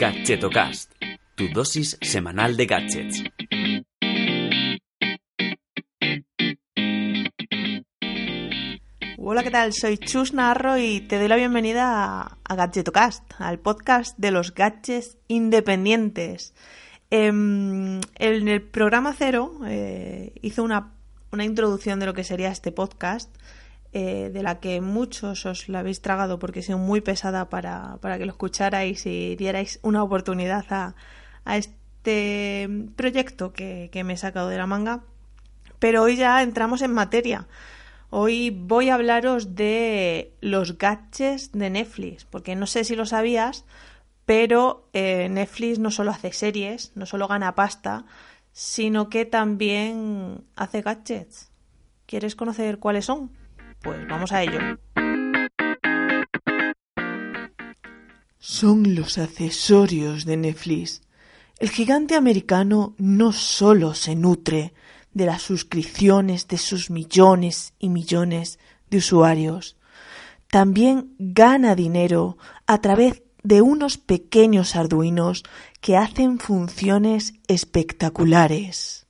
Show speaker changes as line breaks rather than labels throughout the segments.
Gadgetocast, tu dosis semanal de gadgets.
Hola, ¿qué tal? Soy Chus Narro y te doy la bienvenida a, Gadgetocast, al podcast de los gadgets independientes. Em, en el programa cero eh, hice una, una introducción de lo que sería este podcast, eh, de la que muchos os la habéis tragado porque he sido muy pesada para, para que lo escucharais y dierais una oportunidad a, a este proyecto que, que me he sacado de la manga. Pero hoy ya entramos en materia. Hoy voy a hablaros de los gadgets de Netflix, porque no sé si lo sabías, pero eh, Netflix no solo hace series, no solo gana pasta, sino que también hace gadgets. ¿Quieres conocer cuáles son? Pues vamos a ello. Son los accesorios de Netflix. El gigante americano no solo se nutre de las suscripciones de sus millones y millones de usuarios, también gana dinero a través de unos pequeños arduinos que hacen funciones espectaculares.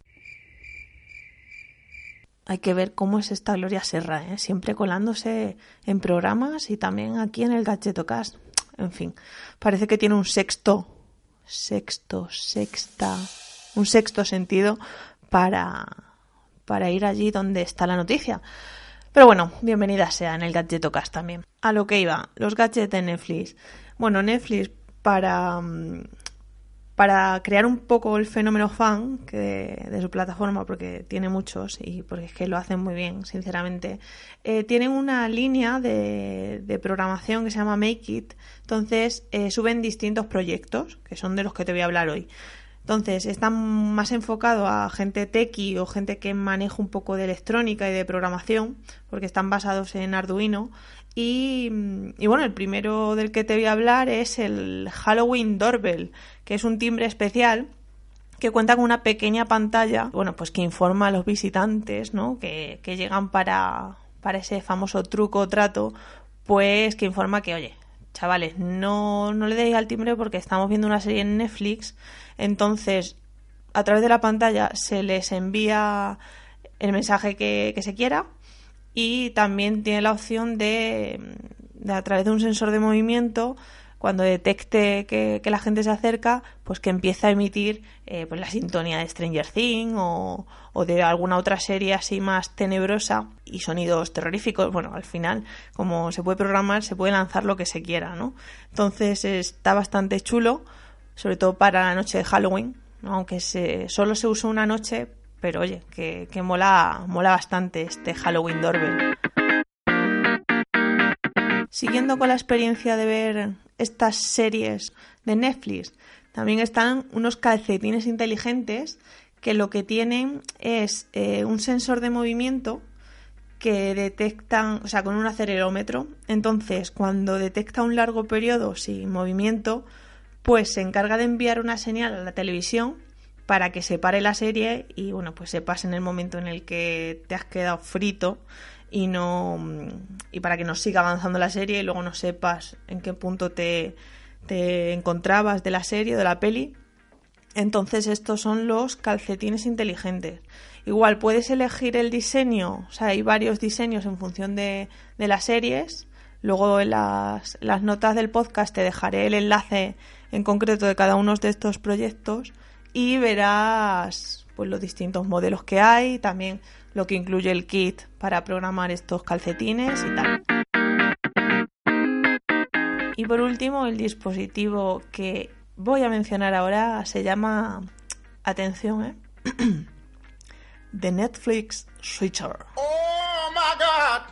Hay que ver cómo es esta Gloria Serra, ¿eh? siempre colándose en programas y también aquí en el Gadgetocast. En fin, parece que tiene un sexto, sexto, sexta, un sexto sentido para, para ir allí donde está la noticia. Pero bueno, bienvenida sea en el Gadgetocast también. A lo que iba, los gadgets de Netflix. Bueno, Netflix para, para crear un poco el fenómeno fan que, de su plataforma, porque tiene muchos y porque es que lo hacen muy bien, sinceramente, eh, tienen una línea de, programación que se llama Make It. Entonces, eh, suben distintos proyectos, que son de los que te voy a hablar hoy. Entonces, están más enfocados a gente techie o gente que maneja un poco de electrónica y de programación, porque están basados en Arduino. Y, y, bueno, el primero del que te voy a hablar es el Halloween Doorbell, que es un timbre especial que cuenta con una pequeña pantalla, bueno, pues que informa a los visitantes, ¿no? Que, que llegan para, para ese famoso truco o trato, pues que informa que, oye, chavales, no, no le deis al timbre porque estamos viendo una serie en Netflix, entonces a través de la pantalla se les envía el mensaje que, que se quiera y también tiene la opción de, de, a través de un sensor de movimiento cuando detecte que, que la gente se acerca pues que empieza a emitir eh, pues la sintonía de Stranger Things o, o, de alguna otra serie así más tenebrosa y sonidos terroríficos. Bueno al final como se puede programar se puede lanzar lo que se quiera no entonces está bastante chulo sobre todo para la noche de Halloween aunque se, solo se usa una noche pero oye, que, que mola, mola bastante este Halloween Doorbell. Siguiendo con la experiencia de ver estas series de Netflix, también están unos calcetines inteligentes que lo que tienen es eh, un sensor de movimiento que detectan, o sea, con un acelerómetro. Entonces, cuando detecta un largo periodo sin movimiento, pues se encarga de enviar una señal a la televisión para que se pare la serie y bueno, pues se pase en el momento en el que te has quedado frito y no y para que no siga avanzando la serie y luego no sepas en qué punto te, te encontrabas de la serie o de la peli. Entonces estos son los calcetines inteligentes. Igual puedes elegir el diseño, o sea, hay varios diseños en función de, de las series. Luego en las, las notas del podcast te dejaré el enlace en concreto de cada uno de estos proyectos y verás pues los distintos modelos que hay, también lo que incluye el kit para programar estos calcetines y tal. Y por último, el dispositivo que voy a mencionar ahora se llama, atención, ¿eh? The Netflix Switcher.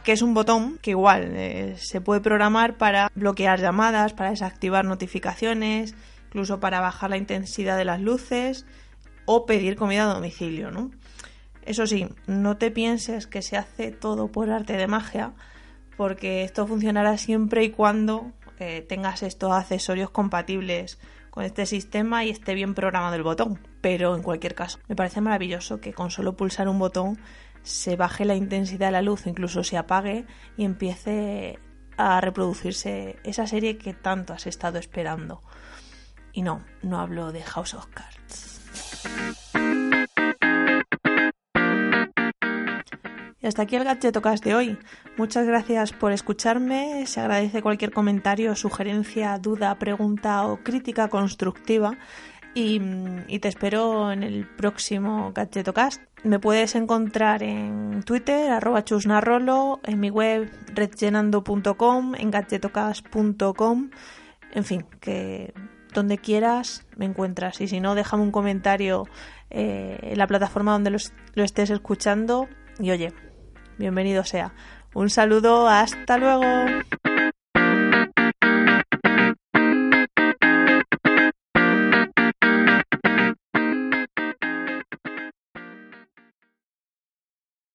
Que es un botón que igual eh, se puede programar para bloquear llamadas, para desactivar notificaciones, incluso para bajar la intensidad de las luces o pedir comida a domicilio, ¿no? Eso sí, no te pienses que se hace todo por arte de magia, porque esto funcionará siempre y cuando eh, tengas estos accesorios compatibles con este sistema y esté bien programado el botón. Pero en cualquier caso, me parece maravilloso que con solo pulsar un botón se baje la intensidad de la luz, incluso se apague y empiece a reproducirse esa serie que tanto has estado esperando. Y no, no hablo de House of Cards. Y hasta aquí el Gadgetocast de hoy. Muchas gracias por escucharme. Se agradece cualquier comentario, sugerencia, duda, pregunta o crítica constructiva. Y, te espero en el próximo Gadgetocast. Me puedes encontrar en Twitter, arroba chusnarrolo, en mi web redgenando.com, en gadgetocast.com, en fin, que donde quieras me encuentras. Y si no, déjame un comentario eh, en la plataforma donde lo, lo estés escuchando. Y oye, bienvenido sea. Un saludo, hasta luego.